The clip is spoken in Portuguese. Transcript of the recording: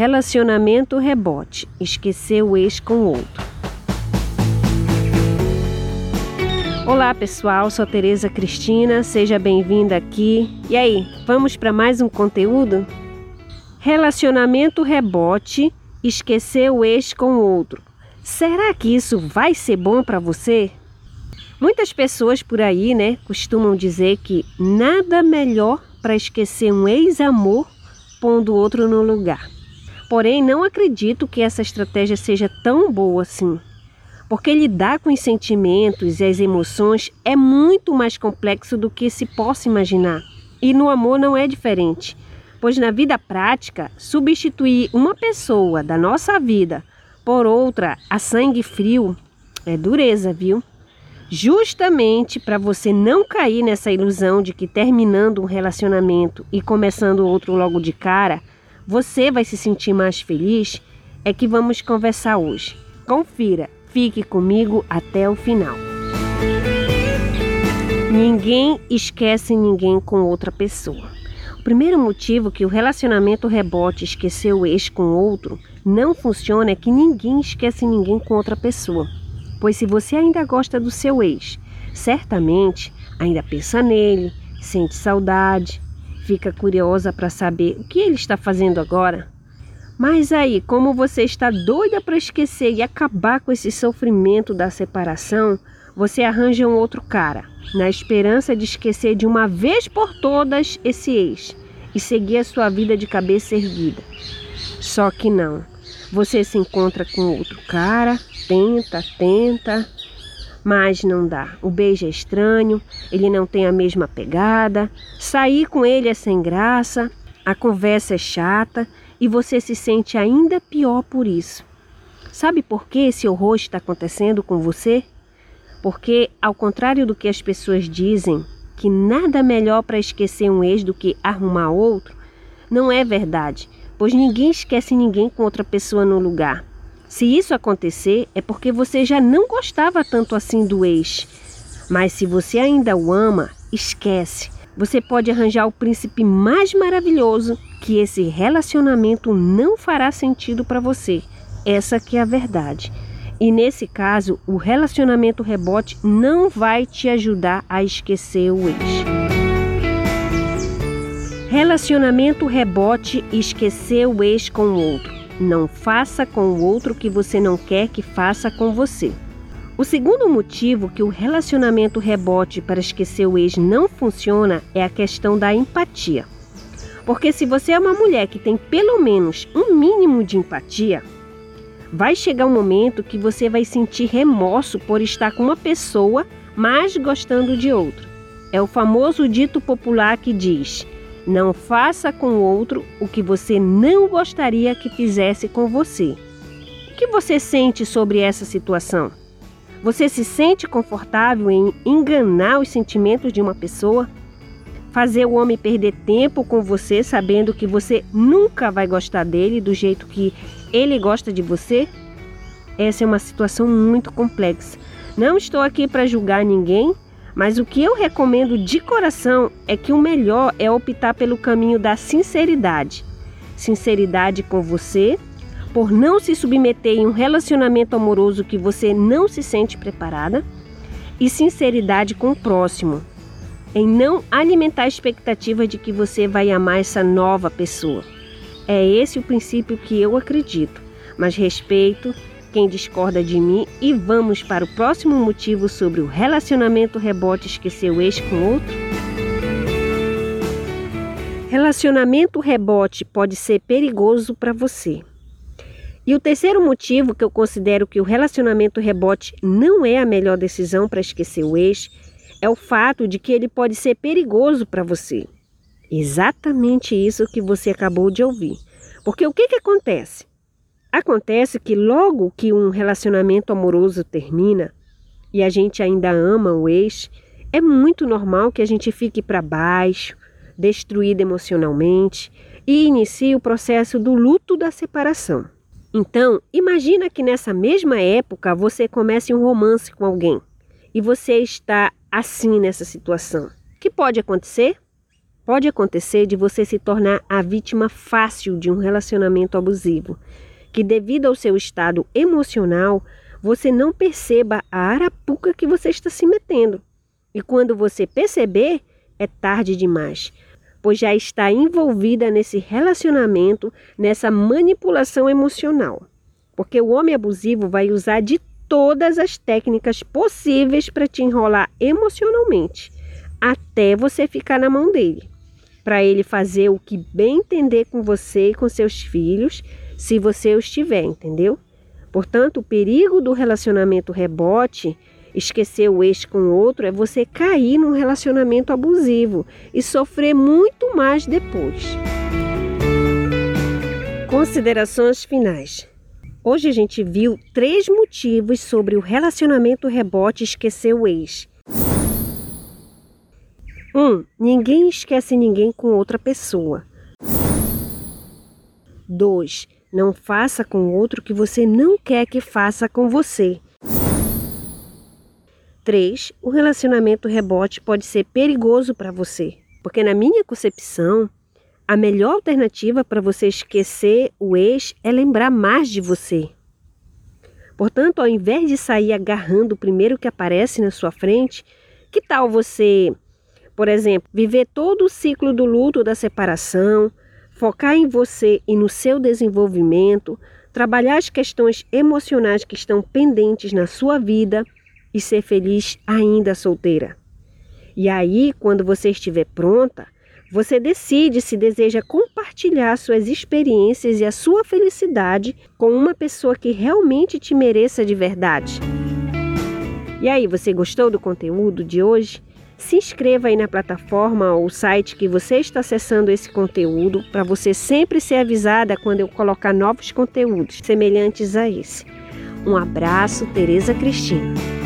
Relacionamento rebote. Esquecer o ex com outro. Olá pessoal, sou Tereza Cristina, seja bem-vinda aqui. E aí, vamos para mais um conteúdo? Relacionamento rebote, esquecer o ex com outro. Será que isso vai ser bom para você? Muitas pessoas por aí, né, costumam dizer que nada melhor para esquecer um ex-amor pondo outro no lugar. Porém, não acredito que essa estratégia seja tão boa assim. Porque lidar com os sentimentos e as emoções é muito mais complexo do que se possa imaginar. E no amor não é diferente, pois na vida prática, substituir uma pessoa da nossa vida por outra a sangue frio é dureza, viu? Justamente para você não cair nessa ilusão de que terminando um relacionamento e começando outro logo de cara, você vai se sentir mais feliz, é que vamos conversar hoje. Confira, fique comigo até o final. Ninguém esquece ninguém com outra pessoa. O primeiro motivo que o relacionamento rebote esquecer o ex com outro não funciona é que ninguém esquece ninguém com outra pessoa. Pois se você ainda gosta do seu ex, certamente ainda pensa nele, sente saudade, fica curiosa para saber o que ele está fazendo agora. Mas aí, como você está doida para esquecer e acabar com esse sofrimento da separação, você arranja um outro cara, na esperança de esquecer de uma vez por todas esse ex e seguir a sua vida de cabeça erguida. Só que não. Você se encontra com outro cara, tenta, tenta, mas não dá. O beijo é estranho, ele não tem a mesma pegada, sair com ele é sem graça, a conversa é chata e você se sente ainda pior por isso. Sabe por que esse horror está acontecendo com você? Porque, ao contrário do que as pessoas dizem, que nada melhor para esquecer um ex do que arrumar outro, não é verdade, pois ninguém esquece ninguém com outra pessoa no lugar. Se isso acontecer, é porque você já não gostava tanto assim do ex. Mas se você ainda o ama, esquece. Você pode arranjar o príncipe mais maravilhoso que esse relacionamento não fará sentido para você. Essa que é a verdade. E nesse caso, o relacionamento rebote não vai te ajudar a esquecer o ex. Relacionamento rebote esquecer o ex com o outro. Não faça com o outro o que você não quer que faça com você. O segundo motivo que o relacionamento rebote para esquecer o ex não funciona é a questão da empatia. Porque se você é uma mulher que tem pelo menos um mínimo de empatia, vai chegar um momento que você vai sentir remorso por estar com uma pessoa, mas gostando de outra. É o famoso dito popular que diz: não faça com o outro o que você não gostaria que fizesse com você. O que você sente sobre essa situação? Você se sente confortável em enganar os sentimentos de uma pessoa? Fazer o homem perder tempo com você sabendo que você nunca vai gostar dele do jeito que ele gosta de você? Essa é uma situação muito complexa. Não estou aqui para julgar ninguém, mas o que eu recomendo de coração é que o melhor é optar pelo caminho da sinceridade. Sinceridade com você, por não se submeter em um relacionamento amoroso que você não se sente preparada, e sinceridade com o próximo, em não alimentar a expectativa de que você vai amar essa nova pessoa. É esse o princípio que eu acredito, mas respeito quem discorda de mim e vamos para o próximo motivo sobre o relacionamento rebote esquecer o ex com outro. Relacionamento rebote pode ser perigoso para você. E o terceiro motivo que eu considero que o relacionamento rebote não é a melhor decisão para esquecer o ex é o fato de que ele pode ser perigoso para você. Exatamente isso que você acabou de ouvir. Porque o que, que acontece? Acontece que logo que um relacionamento amoroso termina e a gente ainda ama o ex, é muito normal que a gente fique para baixo, destruído emocionalmente e inicie o processo do luto da separação. Então, imagina que nessa mesma época você comece um romance com alguém e você está assim nessa situação. O que pode acontecer? pode acontecer de você se tornar a vítima fácil de um relacionamento abusivo, que devido ao seu estado emocional, você não perceba a arapuca que você está se metendo. E quando você perceber, é tarde demais, pois já está envolvida nesse relacionamento, nessa manipulação emocional. Porque o homem abusivo vai usar de todas as técnicas possíveis para te enrolar emocionalmente, até você ficar na mão dele, para ele fazer o que bem entender com você e com seus filhos, se você os tiver, entendeu? Portanto, o perigo do relacionamento rebote, esquecer o ex com o outro, é você cair num relacionamento abusivo e sofrer muito mais depois. Considerações finais. Hoje a gente viu três motivos sobre o relacionamento rebote esquecer o ex. 1. Um, ninguém esquece ninguém com outra pessoa. 2. Não faça com outro que você não quer que faça com você. 3. O relacionamento rebote pode ser perigoso para você, porque na minha concepção, a melhor alternativa para você esquecer o ex é lembrar mais de você. Portanto, ao invés de sair agarrando o primeiro que aparece na sua frente, que tal você, por exemplo, viver todo o ciclo do luto da separação, focar em você e no seu desenvolvimento, trabalhar as questões emocionais que estão pendentes na sua vida e ser feliz ainda solteira? E aí, quando você estiver pronta, você decide se deseja compartilhar suas experiências e a sua felicidade com uma pessoa que realmente te mereça de verdade. E aí, você gostou do conteúdo de hoje? Se inscreva aí na plataforma ou site que você está acessando esse conteúdo para você sempre ser avisada quando eu colocar novos conteúdos semelhantes a esse. Um abraço, Tereza Cristina.